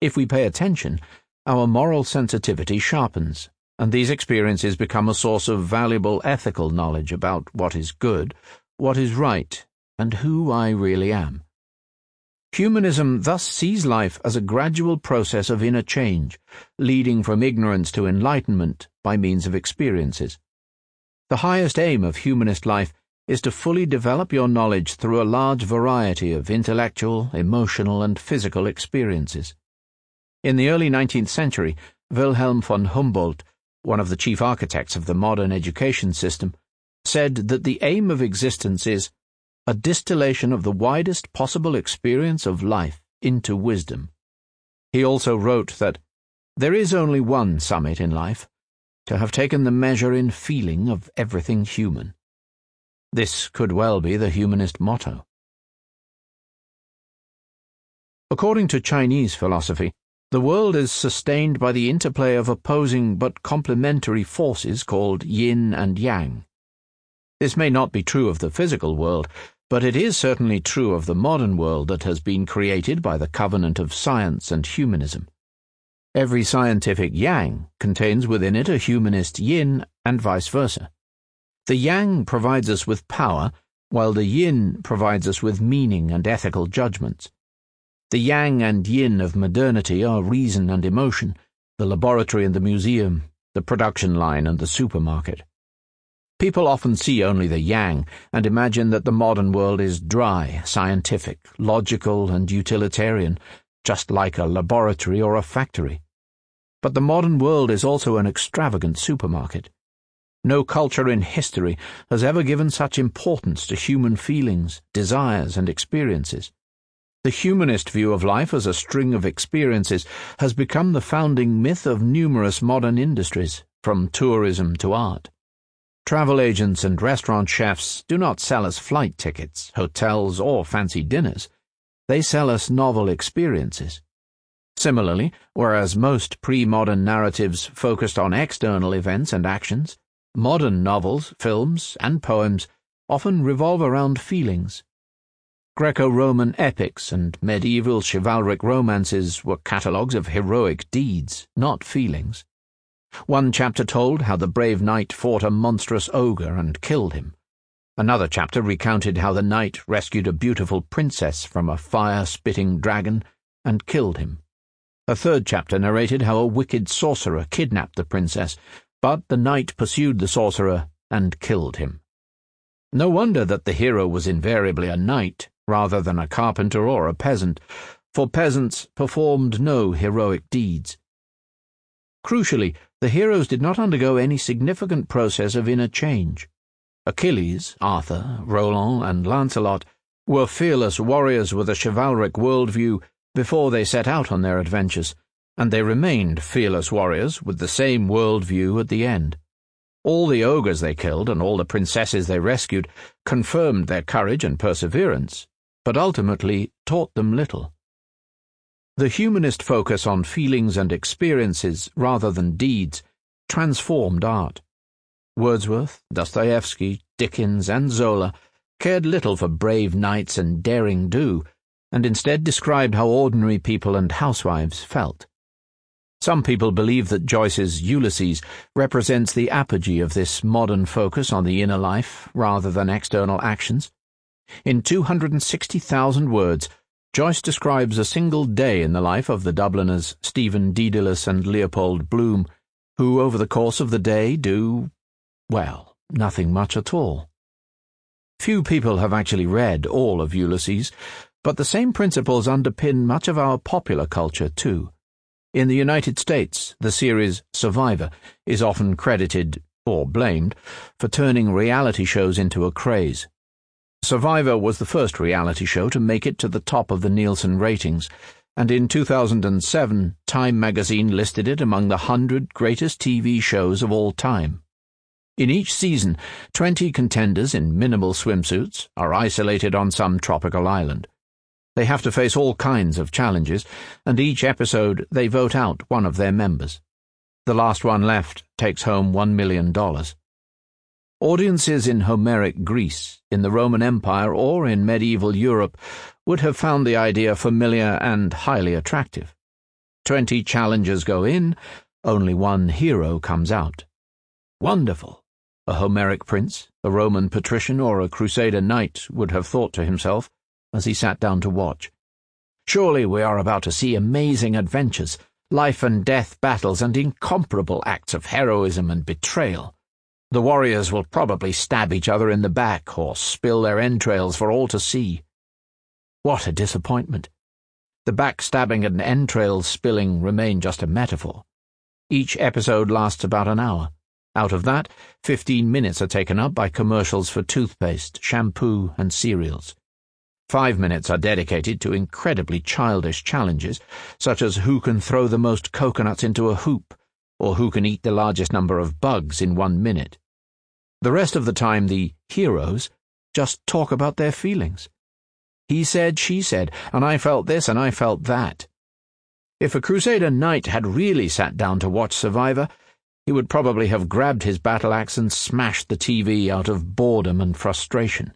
Speaker 1: If we pay attention, our moral sensitivity sharpens, and these experiences become a source of valuable ethical knowledge about what is good, what is right, and who I really am. Humanism thus sees life as a gradual process of inner change, leading from ignorance to enlightenment by means of experiences. The highest aim of humanist life is to fully develop your knowledge through a large variety of intellectual, emotional, and physical experiences. In the early 19th century, Wilhelm von Humboldt, one of the chief architects of the modern education system, said that the aim of existence is a distillation of the widest possible experience of life into wisdom. He also wrote that there is only one summit in life, to have taken the measure in feeling of everything human. This could well be the humanist motto. According to Chinese philosophy, the world is sustained by the interplay of opposing but complementary forces called yin and yang. This may not be true of the physical world, but it is certainly true of the modern world that has been created by the covenant of science and humanism. Every scientific yang contains within it a humanist yin and vice versa. The yang provides us with power, while the yin provides us with meaning and ethical judgments. The yang and yin of modernity are reason and emotion, the laboratory and the museum, the production line and the supermarket. People often see only the yang and imagine that the modern world is dry, scientific, logical, and utilitarian, just like a laboratory or a factory. But the modern world is also an extravagant supermarket. No culture in history has ever given such importance to human feelings, desires, and experiences. The humanist view of life as a string of experiences has become the founding myth of numerous modern industries, from tourism to art. Travel agents and restaurant chefs do not sell us flight tickets, hotels, or fancy dinners. They sell us novel experiences. Similarly, whereas most pre modern narratives focused on external events and actions, modern novels, films, and poems often revolve around feelings. Greco Roman epics and medieval chivalric romances were catalogues of heroic deeds, not feelings. One chapter told how the brave knight fought a monstrous ogre and killed him. Another chapter recounted how the knight rescued a beautiful princess from a fire spitting dragon and killed him. A third chapter narrated how a wicked sorcerer kidnapped the princess, but the knight pursued the sorcerer and killed him. No wonder that the hero was invariably a knight rather than a carpenter or a peasant, for peasants performed no heroic deeds. Crucially, the heroes did not undergo any significant process of inner change. Achilles, Arthur, Roland, and Lancelot were fearless warriors with a chivalric worldview before they set out on their adventures, and they remained fearless warriors with the same world view at the end. All the ogres they killed and all the princesses they rescued confirmed their courage and perseverance, but ultimately taught them little. The humanist focus on feelings and experiences rather than deeds transformed art. Wordsworth, Dostoevsky, Dickens, and Zola cared little for brave knights and daring do, and instead described how ordinary people and housewives felt. Some people believe that Joyce's Ulysses represents the apogee of this modern focus on the inner life rather than external actions. In 260,000 words, Joyce describes a single day in the life of the Dubliners Stephen Dedalus and Leopold Bloom, who over the course of the day do, well, nothing much at all. Few people have actually read all of Ulysses, but the same principles underpin much of our popular culture too. In the United States, the series Survivor is often credited, or blamed, for turning reality shows into a craze. Survivor was the first reality show to make it to the top of the Nielsen ratings, and in 2007, Time magazine listed it among the 100 greatest TV shows of all time. In each season, 20 contenders in minimal swimsuits are isolated on some tropical island. They have to face all kinds of challenges, and each episode they vote out one of their members. The last one left takes home $1 million. Audiences in Homeric Greece, in the Roman Empire, or in medieval Europe would have found the idea familiar and highly attractive. Twenty challengers go in, only one hero comes out. Wonderful! A Homeric prince, a Roman patrician, or a Crusader knight would have thought to himself as he sat down to watch. Surely we are about to see amazing adventures, life and death battles, and incomparable acts of heroism and betrayal. The warriors will probably stab each other in the back or spill their entrails for all to see. What a disappointment. The backstabbing and entrails spilling remain just a metaphor. Each episode lasts about an hour. Out of that, fifteen minutes are taken up by commercials for toothpaste, shampoo, and cereals. Five minutes are dedicated to incredibly childish challenges, such as who can throw the most coconuts into a hoop, or who can eat the largest number of bugs in one minute. The rest of the time, the heroes just talk about their feelings. He said, she said, and I felt this and I felt that. If a Crusader knight had really sat down to watch Survivor, he would probably have grabbed his battle axe and smashed the TV out of boredom and frustration.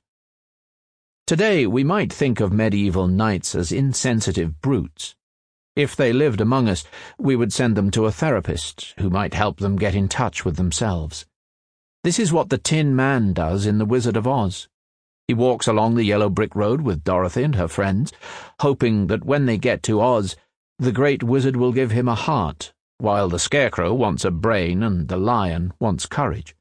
Speaker 1: Today, we might think of medieval knights as insensitive brutes. If they lived among us, we would send them to a therapist who might help them get in touch with themselves. This is what the Tin Man does in The Wizard of Oz. He walks along the yellow brick road with Dorothy and her friends, hoping that when they get to Oz, the great wizard will give him a heart, while the scarecrow wants a brain and the lion wants courage.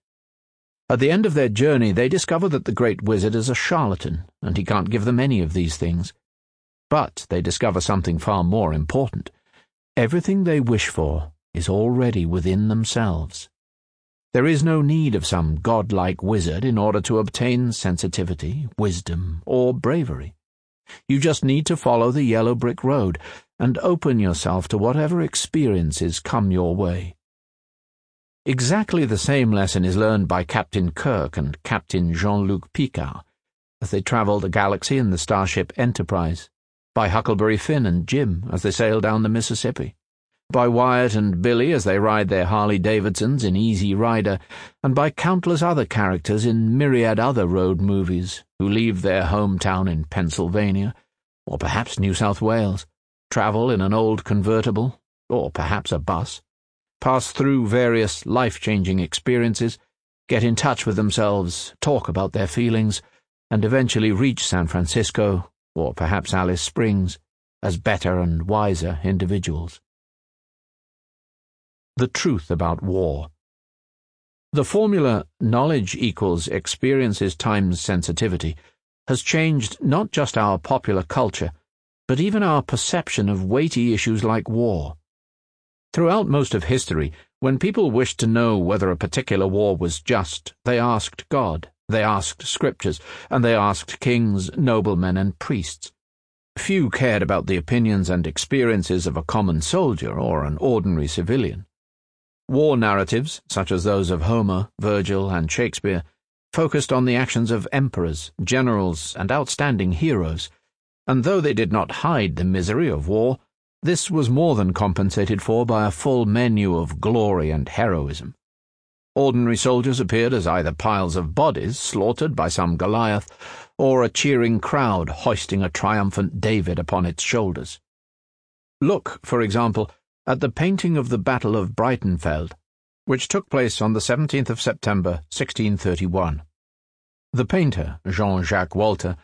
Speaker 1: At the end of their journey, they discover that the great wizard is a charlatan, and he can't give them any of these things. But they discover something far more important. Everything they wish for is already within themselves. There is no need of some godlike wizard in order to obtain sensitivity, wisdom, or bravery. You just need to follow the yellow brick road and open yourself to whatever experiences come your way. Exactly the same lesson is learned by Captain Kirk and Captain Jean-Luc Picard as they travel the galaxy in the starship Enterprise, by Huckleberry Finn and Jim as they sail down the Mississippi, by Wyatt and Billy as they ride their Harley Davidsons in Easy Rider, and by countless other characters in myriad other road movies who leave their hometown in Pennsylvania, or perhaps New South Wales, travel in an old convertible, or perhaps a bus pass through various life changing experiences, get in touch with themselves, talk about their feelings, and eventually reach San Francisco, or perhaps Alice Springs, as better and wiser individuals. The truth about war. The formula knowledge equals experiences times sensitivity has changed not just our popular culture, but even our perception of weighty issues like war. Throughout most of history, when people wished to know whether a particular war was just, they asked God, they asked scriptures, and they asked kings, noblemen, and priests. few cared about the opinions and experiences of a common soldier or an ordinary civilian. War narratives, such as those of Homer, Virgil, and Shakespeare, focused on the actions of emperors, generals, and outstanding heroes, and though they did not hide the misery of war, this was more than compensated for by a full menu of glory and heroism. Ordinary soldiers appeared as either piles of bodies slaughtered by some Goliath, or a cheering crowd hoisting a triumphant David upon its shoulders. Look, for example, at the painting of the Battle of Breitenfeld, which took place on the 17th of September, 1631. The painter, Jean Jacques Walter,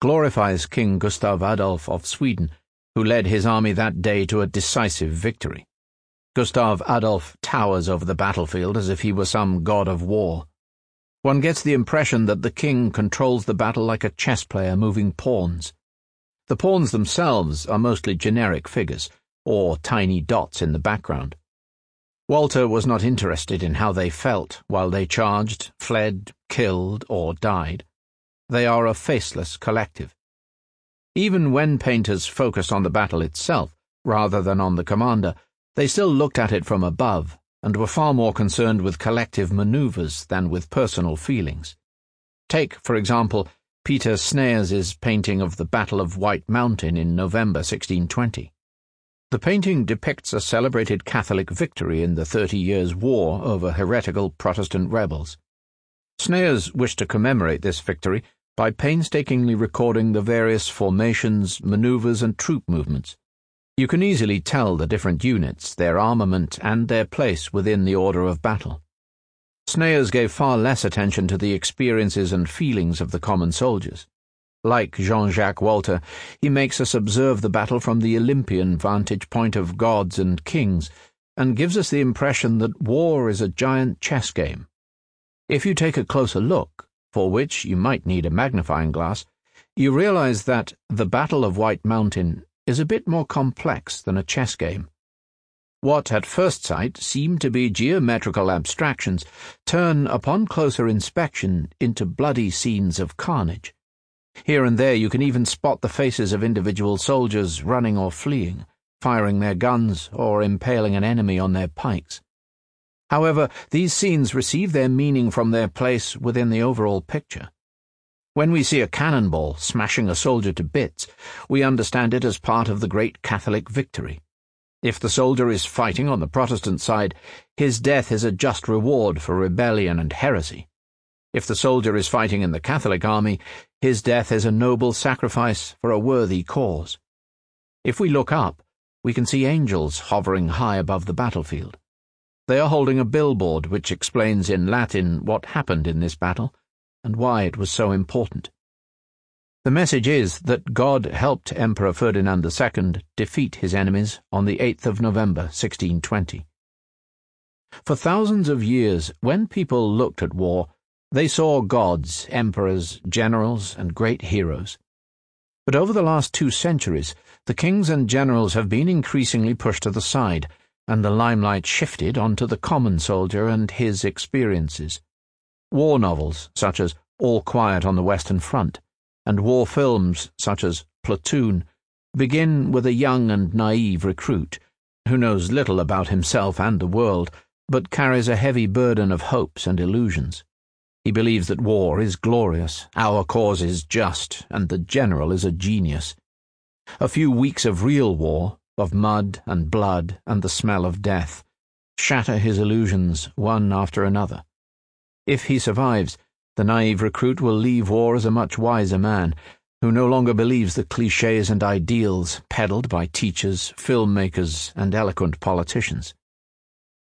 Speaker 1: glorifies King Gustav Adolf of Sweden, who led his army that day to a decisive victory. Gustav Adolf towers over the battlefield as if he were some god of war. One gets the impression that the king controls the battle like a chess player moving pawns. The pawns themselves are mostly generic figures, or tiny dots in the background. Walter was not interested in how they felt while they charged, fled, killed, or died. They are a faceless collective. Even when painters focused on the battle itself, rather than on the commander, they still looked at it from above and were far more concerned with collective maneuvers than with personal feelings. Take, for example, Peter Snayers's painting of the Battle of White Mountain in November 1620. The painting depicts a celebrated Catholic victory in the Thirty Years' War over heretical Protestant rebels. Snayers wished to commemorate this victory by painstakingly recording the various formations, maneuvers, and troop movements. You can easily tell the different units, their armament, and their place within the order of battle. Snayers gave far less attention to the experiences and feelings of the common soldiers. Like Jean Jacques Walter, he makes us observe the battle from the Olympian vantage point of gods and kings, and gives us the impression that war is a giant chess game. If you take a closer look, for which you might need a magnifying glass, you realize that the Battle of White Mountain is a bit more complex than a chess game. What at first sight seem to be geometrical abstractions turn, upon closer inspection, into bloody scenes of carnage. Here and there you can even spot the faces of individual soldiers running or fleeing, firing their guns, or impaling an enemy on their pikes. However, these scenes receive their meaning from their place within the overall picture. When we see a cannonball smashing a soldier to bits, we understand it as part of the great Catholic victory. If the soldier is fighting on the Protestant side, his death is a just reward for rebellion and heresy. If the soldier is fighting in the Catholic army, his death is a noble sacrifice for a worthy cause. If we look up, we can see angels hovering high above the battlefield. They are holding a billboard which explains in Latin what happened in this battle and why it was so important. The message is that God helped Emperor Ferdinand II defeat his enemies on the 8th of November 1620. For thousands of years, when people looked at war, they saw gods, emperors, generals, and great heroes. But over the last two centuries, the kings and generals have been increasingly pushed to the side, and the limelight shifted onto the common soldier and his experiences. War novels, such as All Quiet on the Western Front, and war films, such as Platoon, begin with a young and naive recruit who knows little about himself and the world, but carries a heavy burden of hopes and illusions. He believes that war is glorious, our cause is just, and the general is a genius. A few weeks of real war, of mud and blood and the smell of death, shatter his illusions one after another. If he survives, the naive recruit will leave war as a much wiser man, who no longer believes the cliches and ideals peddled by teachers, filmmakers, and eloquent politicians.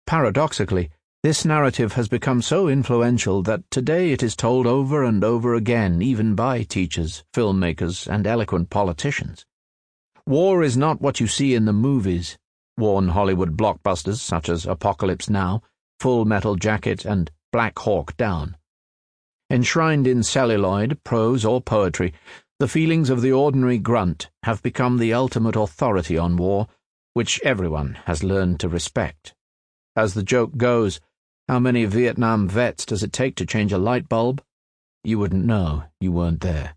Speaker 1: Paradoxically, this narrative has become so influential that today it is told over and over again, even by teachers, filmmakers, and eloquent politicians. War is not what you see in the movies, warn Hollywood blockbusters such as Apocalypse Now, Full Metal Jacket, and Black Hawk Down. Enshrined in celluloid, prose, or poetry, the feelings of the ordinary grunt have become the ultimate authority on war, which everyone has learned to respect. As the joke goes, how many Vietnam vets does it take to change a light bulb? You wouldn't know, you weren't there.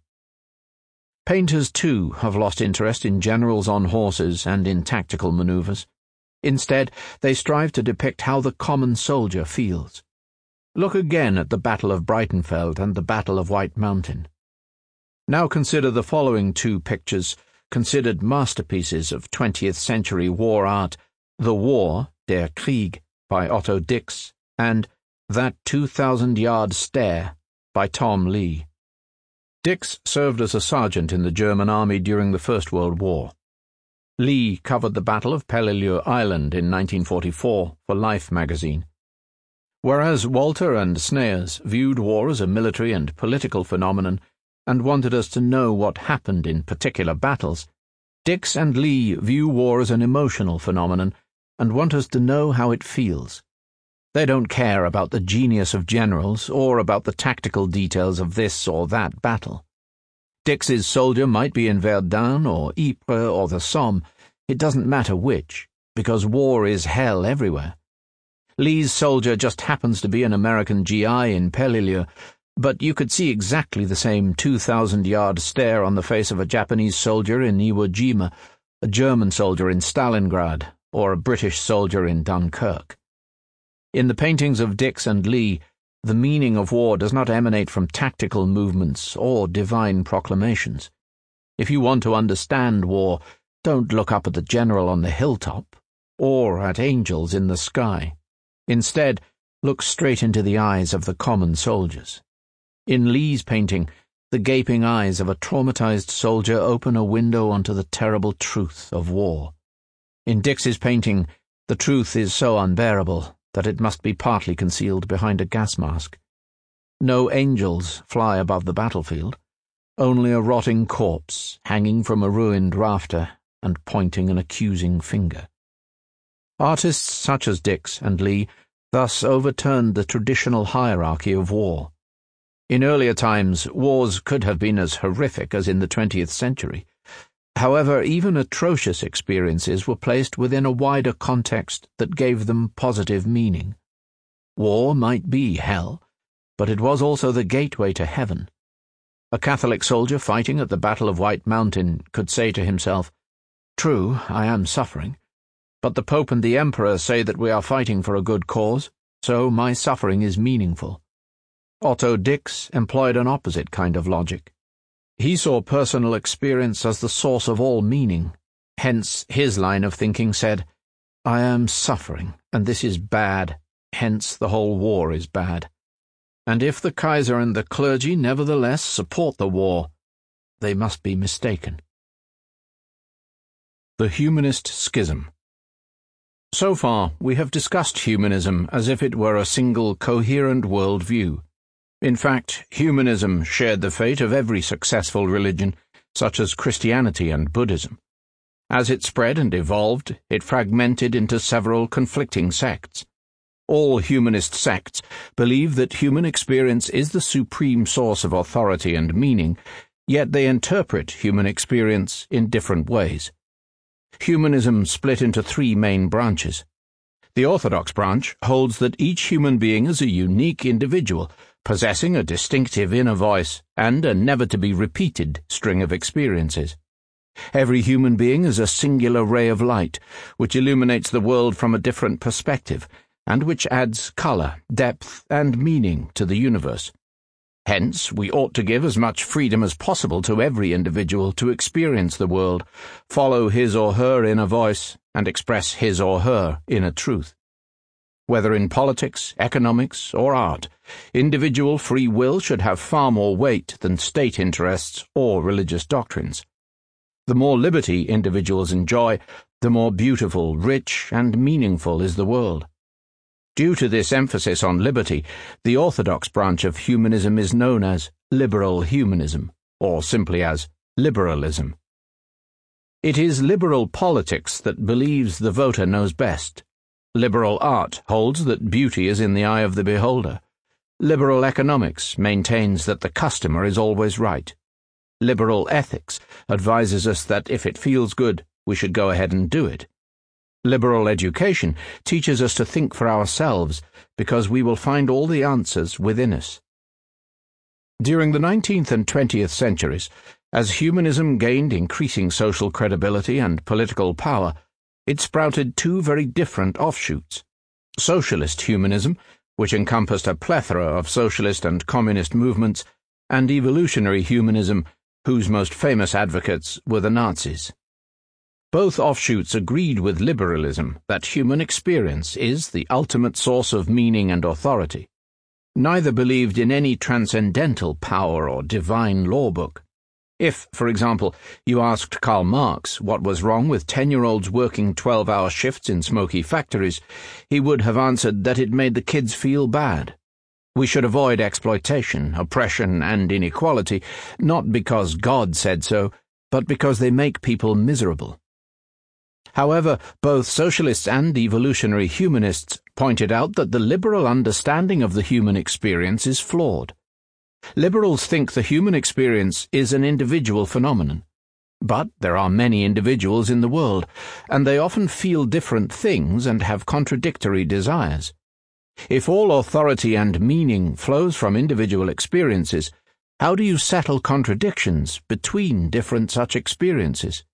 Speaker 1: Painters, too, have lost interest in generals on horses and in tactical maneuvers. Instead, they strive to depict how the common soldier feels. Look again at the Battle of Breitenfeld and the Battle of White Mountain. Now consider the following two pictures, considered masterpieces of 20th century war art The War, Der Krieg, by Otto Dix, and That 2,000 Yard Stare, by Tom Lea. Dix served as a sergeant in the German army during the First World War. Lea covered the Battle of Peleliu Island in 1944 for Life magazine. Whereas Walter and Snayers viewed war as a military and political phenomenon and wanted us to know what happened in particular battles, Dix and Lea view war as an emotional phenomenon and want us to know how it feels. They don't care about the genius of generals or about the tactical details of this or that battle. Dix's soldier might be in Verdun or Ypres or the Somme. It doesn't matter which, because war is hell everywhere. Lea's soldier just happens to be an American GI in Peleliu, but you could see exactly the same 2,000 yard stare on the face of a Japanese soldier in Iwo Jima, a German soldier in Stalingrad, or a British soldier in Dunkirk. In the paintings of Dix and Lea, the meaning of war does not emanate from tactical movements or divine proclamations. If you want to understand war, don't look up at the general on the hilltop or at angels in the sky. Instead, look straight into the eyes of the common soldiers. In Lea's painting, the gaping eyes of a traumatized soldier open a window onto the terrible truth of war. In Dix's painting, the truth is so unbearable that it must be partly concealed behind a gas mask. No angels fly above the battlefield, only a rotting corpse hanging from a ruined rafter and pointing an accusing finger. Artists such as Dix and Lea thus overturned the traditional hierarchy of war. In earlier times, wars could have been as horrific as in the 20th century. However, even atrocious experiences were placed within a wider context that gave them positive meaning. War might be hell, but it was also the gateway to heaven. A Catholic soldier fighting at the Battle of White Mountain could say to himself, True, I am suffering, but the Pope and the Emperor say that we are fighting for a good cause, so my suffering is meaningful. Otto Dix employed an opposite kind of logic. He saw personal experience as the source of all meaning. Hence, his line of thinking said, I am suffering, and this is bad, hence the whole war is bad. And if the Kaiser and the clergy nevertheless support the war, they must be mistaken. The Humanist Schism So far, we have discussed humanism as if it were a single coherent world view. In fact, humanism shared the fate of every successful religion, such as Christianity and Buddhism. As it spread and evolved, it fragmented into several conflicting sects. All humanist sects believe that human experience is the supreme source of authority and meaning, yet they interpret human experience in different ways. Humanism split into three main branches. The Orthodox branch holds that each human being is a unique individual possessing a distinctive inner voice and a never to be repeated string of experiences. Every human being is a singular ray of light, which illuminates the world from a different perspective, and which adds colour, depth, and meaning to the universe. Hence, we ought to give as much freedom as possible to every individual to experience the world, follow his or her inner voice, and express his or her inner truth. Whether in politics, economics, or art, individual free will should have far more weight than state interests or religious doctrines. The more liberty individuals enjoy, the more beautiful, rich, and meaningful is the world. Due to this emphasis on liberty, the orthodox branch of humanism is known as liberal humanism, or simply as liberalism. It is liberal politics that believes the voter knows best Liberal art holds that beauty is in the eye of the beholder. Liberal economics maintains that the customer is always right. Liberal ethics advises us that if it feels good, we should go ahead and do it. Liberal education teaches us to think for ourselves because we will find all the answers within us. During the 19th and 20th centuries, As humanism gained increasing social credibility and political power, it sprouted two very different offshoots. Socialist humanism, which encompassed a plethora of socialist and communist movements, and evolutionary humanism, whose most famous advocates were the Nazis. Both offshoots agreed with liberalism that human experience is the ultimate source of meaning and authority. Neither believed in any transcendental power or divine law book. If, for example, you asked Karl Marx what was wrong with ten year olds working 12 hour shifts in smoky factories, he would have answered that it made the kids feel bad. We should avoid exploitation, oppression, and inequality, not because God said so, but because they make people miserable. However, both socialists and evolutionary humanists pointed out that the liberal understanding of the human experience is flawed. Liberals think the human experience is an individual phenomenon. But there are many individuals in the world, and they often feel different things and have contradictory desires. If all authority and meaning flows from individual experiences, how do you settle contradictions between different such experiences?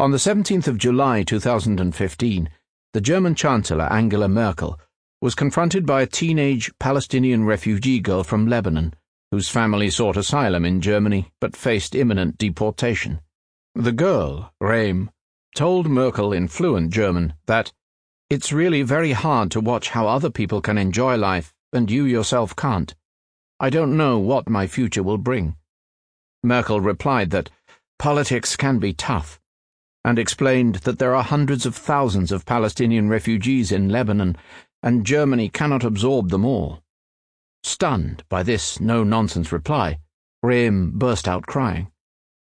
Speaker 1: On the 17th of July 2015, the German Chancellor Angela Merkel was confronted by a teenage Palestinian refugee girl from Lebanon, whose family sought asylum in Germany but faced imminent deportation. The girl, Reem, told Merkel in fluent German that it's really very hard to watch how other people can enjoy life and you yourself can't. I don't know what my future will bring. Merkel replied that politics can be tough and explained that there are hundreds of thousands of Palestinian refugees in Lebanon and Germany cannot absorb them all. Stunned by this no nonsense reply, Reem burst out crying.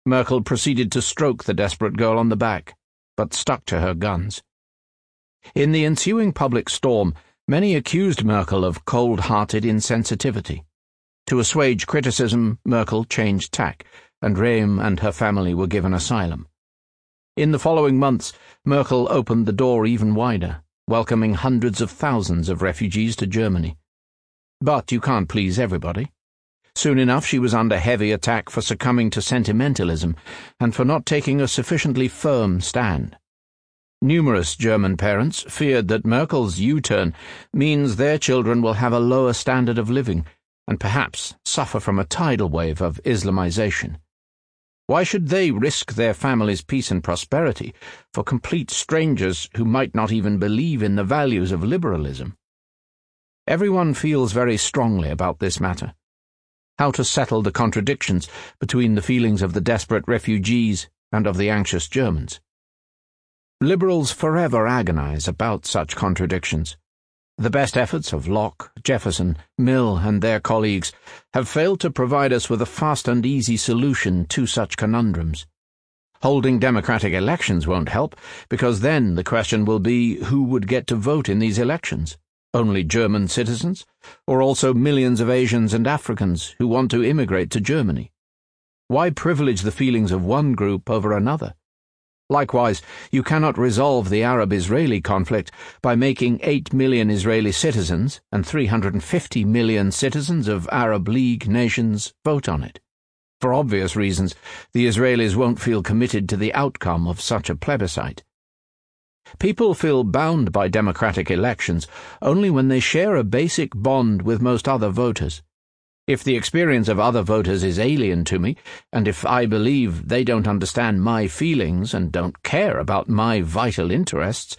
Speaker 1: Merkel proceeded to stroke the desperate girl on the back, but stuck to her guns. In the ensuing public storm, many accused Merkel of cold hearted insensitivity. To assuage criticism, Merkel changed tack, and Reem and her family were given asylum. In the following months, Merkel opened the door even wider welcoming hundreds of thousands of refugees to Germany. But you can't please everybody. Soon enough, she was under heavy attack for succumbing to sentimentalism and for not taking a sufficiently firm stand. Numerous German parents feared that Merkel's U turn means their children will have a lower standard of living and perhaps suffer from a tidal wave of Islamization. Why should they risk their family's peace and prosperity for complete strangers who might not even believe in the values of liberalism? Everyone feels very strongly about this matter. How to settle the contradictions between the feelings of the desperate refugees and of the anxious Germans. Liberals forever agonize about such contradictions. The best efforts of Locke, Jefferson, Mill, and their colleagues have failed to provide us with a fast and easy solution to such conundrums. Holding democratic elections won't help, because then the question will be who would get to vote in these elections? Only German citizens, or also millions of Asians and Africans who want to immigrate to Germany? Why privilege the feelings of one group over another? Likewise, you cannot resolve the Arab Israeli conflict by making 8 million Israeli citizens and 350 million citizens of Arab League nations vote on it. For obvious reasons, the Israelis won't feel committed to the outcome of such a plebiscite. People feel bound by democratic elections only when they share a basic bond with most other voters. If the experience of other voters is alien to me, and if I believe they don't understand my feelings and don't care about my vital interests,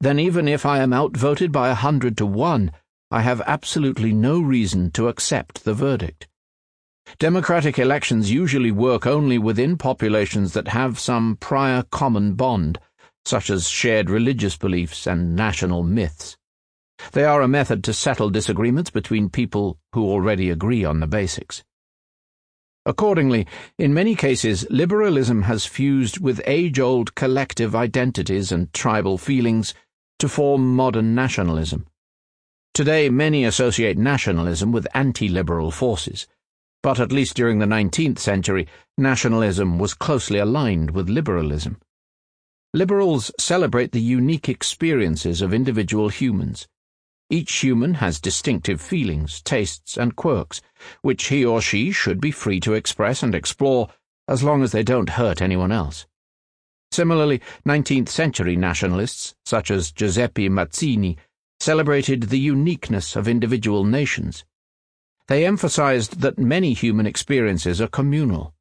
Speaker 1: then even if I am outvoted by a hundred to one, I have absolutely no reason to accept the verdict. Democratic elections usually work only within populations that have some prior common bond, such as shared religious beliefs and national myths. They are a method to settle disagreements between people who already agree on the basics. Accordingly, in many cases, liberalism has fused with age old collective identities and tribal feelings to form modern nationalism. Today, many associate nationalism with anti liberal forces, but at least during the 19th century, nationalism was closely aligned with liberalism. Liberals celebrate the unique experiences of individual humans each human has distinctive feelings, tastes, and quirks, which he or she should be free to express and explore as long as they don't hurt anyone else. Similarly, 19th century nationalists, such as Giuseppe Mazzini, celebrated the uniqueness of individual nations. They emphasized that many human experiences are communal.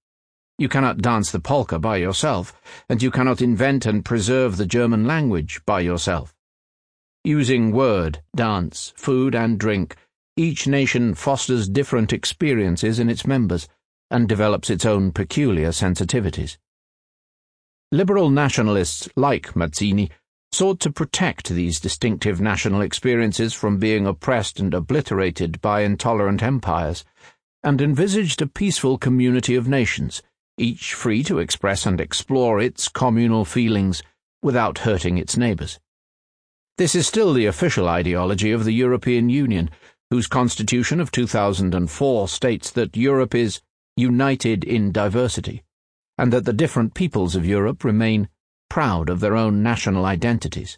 Speaker 1: You cannot dance the polka by yourself, and you cannot invent and preserve the German language by yourself. Using word, dance, food, and drink, each nation fosters different experiences in its members and develops its own peculiar sensitivities. Liberal nationalists like Mazzini sought to protect these distinctive national experiences from being oppressed and obliterated by intolerant empires, and envisaged a peaceful community of nations, each free to express and explore its communal feelings without hurting its neighbours. This is still the official ideology of the European Union, whose constitution of 2004 states that Europe is united in diversity, and that the different peoples of Europe remain proud of their own national identities.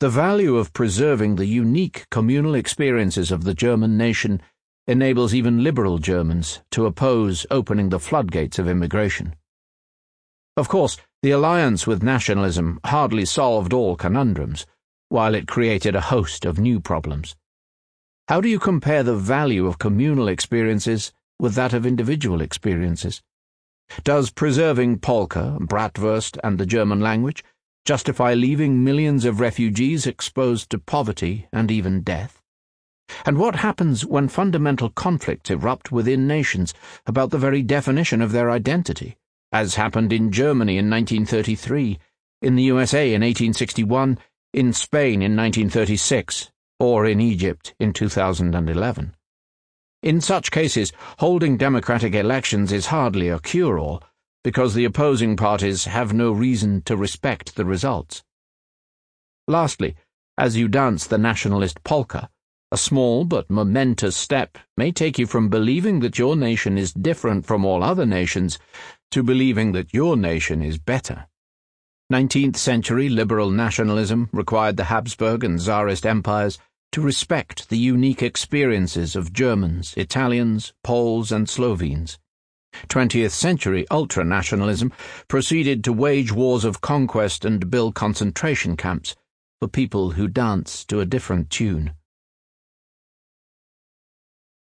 Speaker 1: The value of preserving the unique communal experiences of the German nation enables even liberal Germans to oppose opening the floodgates of immigration. Of course, the alliance with nationalism hardly solved all conundrums, while it created a host of new problems. How do you compare the value of communal experiences with that of individual experiences? Does preserving polka, bratwurst, and the German language justify leaving millions of refugees exposed to poverty and even death? And what happens when fundamental conflicts erupt within nations about the very definition of their identity, as happened in Germany in 1933, in the USA in 1861, in Spain in 1936, or in Egypt in 2011? In such cases, holding democratic elections is hardly a cure all, because the opposing parties have no reason to respect the results. Lastly, as you dance the nationalist polka, a small but momentous step may take you from believing that your nation is different from all other nations to believing that your nation is better. 19th century liberal nationalism required the Habsburg and Tsarist empires to respect the unique experiences of Germans, Italians, Poles, and Slovenes. 20th century ultranationalism proceeded to wage wars of conquest and build concentration camps for people who dance to a different tune.